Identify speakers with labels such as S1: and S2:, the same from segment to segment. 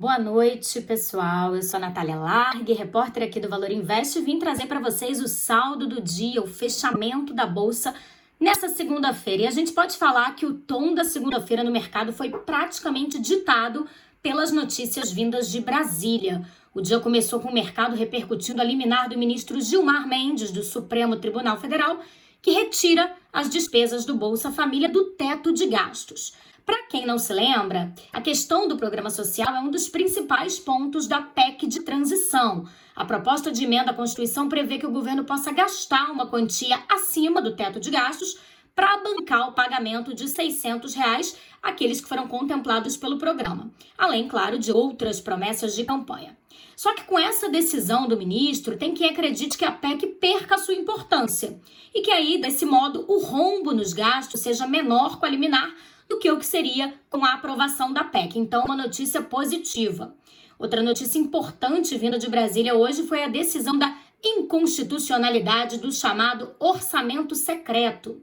S1: Boa noite, pessoal. Eu sou a Natália Largue, repórter aqui do Valor Invest, e vim trazer para vocês o saldo do dia, o fechamento da bolsa nessa segunda-feira. E a gente pode falar que o tom da segunda-feira no mercado foi praticamente ditado pelas notícias vindas de Brasília. O dia começou com o mercado repercutindo a liminar do ministro Gilmar Mendes, do Supremo Tribunal Federal, que retira as despesas do Bolsa Família do teto de gastos. Para quem não se lembra, a questão do programa social é um dos principais pontos da PEC de transição. A proposta de emenda à Constituição prevê que o governo possa gastar uma quantia acima do teto de gastos para bancar o pagamento de 600 reais àqueles que foram contemplados pelo programa, além, claro, de outras promessas de campanha. Só que com essa decisão do ministro, tem quem acredite que a PEC perca a sua importância e que aí, desse modo, o rombo nos gastos seja menor com a liminar do que o que seria com a aprovação da PEC. Então, uma notícia positiva. Outra notícia importante vinda de Brasília hoje foi a decisão da inconstitucionalidade do chamado orçamento secreto.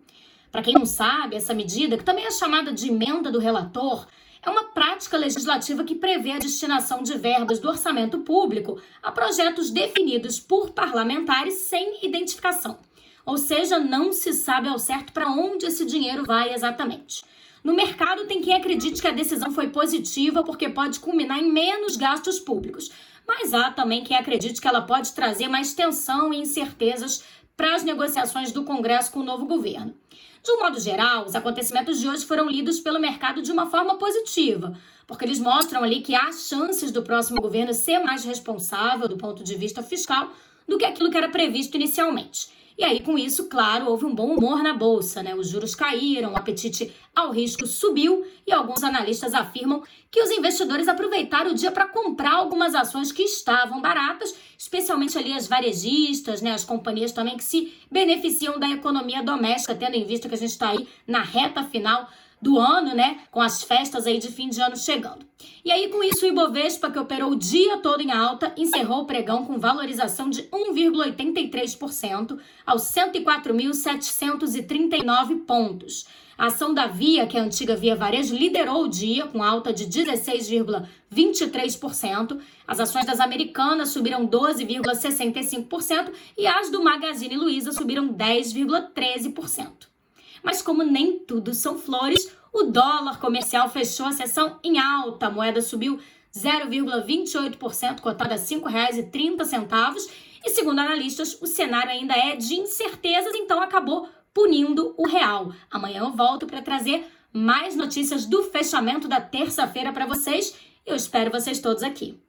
S1: Para quem não sabe, essa medida, que também é chamada de emenda do relator, é uma prática legislativa que prevê a destinação de verbas do orçamento público a projetos definidos por parlamentares sem identificação. Ou seja, não se sabe ao certo para onde esse dinheiro vai exatamente. No mercado, tem quem acredite que a decisão foi positiva porque pode culminar em menos gastos públicos. Mas há também quem acredite que ela pode trazer mais tensão e incertezas para as negociações do Congresso com o novo governo. De um modo geral, os acontecimentos de hoje foram lidos pelo mercado de uma forma positiva, porque eles mostram ali que há chances do próximo governo ser mais responsável do ponto de vista fiscal do que aquilo que era previsto inicialmente. E aí, com isso, claro, houve um bom humor na bolsa, né? Os juros caíram, o apetite ao risco subiu e alguns analistas afirmam que os investidores aproveitaram o dia para comprar algumas ações que estavam baratas, especialmente ali as varejistas, né? As companhias também que se beneficiam da economia doméstica, tendo em vista que a gente está aí na reta final do ano, né? Com as festas aí de fim de ano chegando. E aí, com isso, o Ibovespa, que operou o dia todo em alta, encerrou o pregão com valorização de 1,83% aos 104.739 pontos. A ação da Via, que é a antiga Via Varejo, liderou o dia com alta de 16,23%. As ações das Americanas subiram 12,65% e as do Magazine Luiza subiram 10,13%. Mas como nem tudo são flores, o dólar comercial fechou a sessão em alta. A moeda subiu 0,28%, cotada a R$ 5,30. E segundo analistas, o cenário ainda é de incertezas, então acabou punindo o real. Amanhã eu volto para trazer mais notícias do fechamento da terça-feira para vocês. Eu espero vocês todos aqui.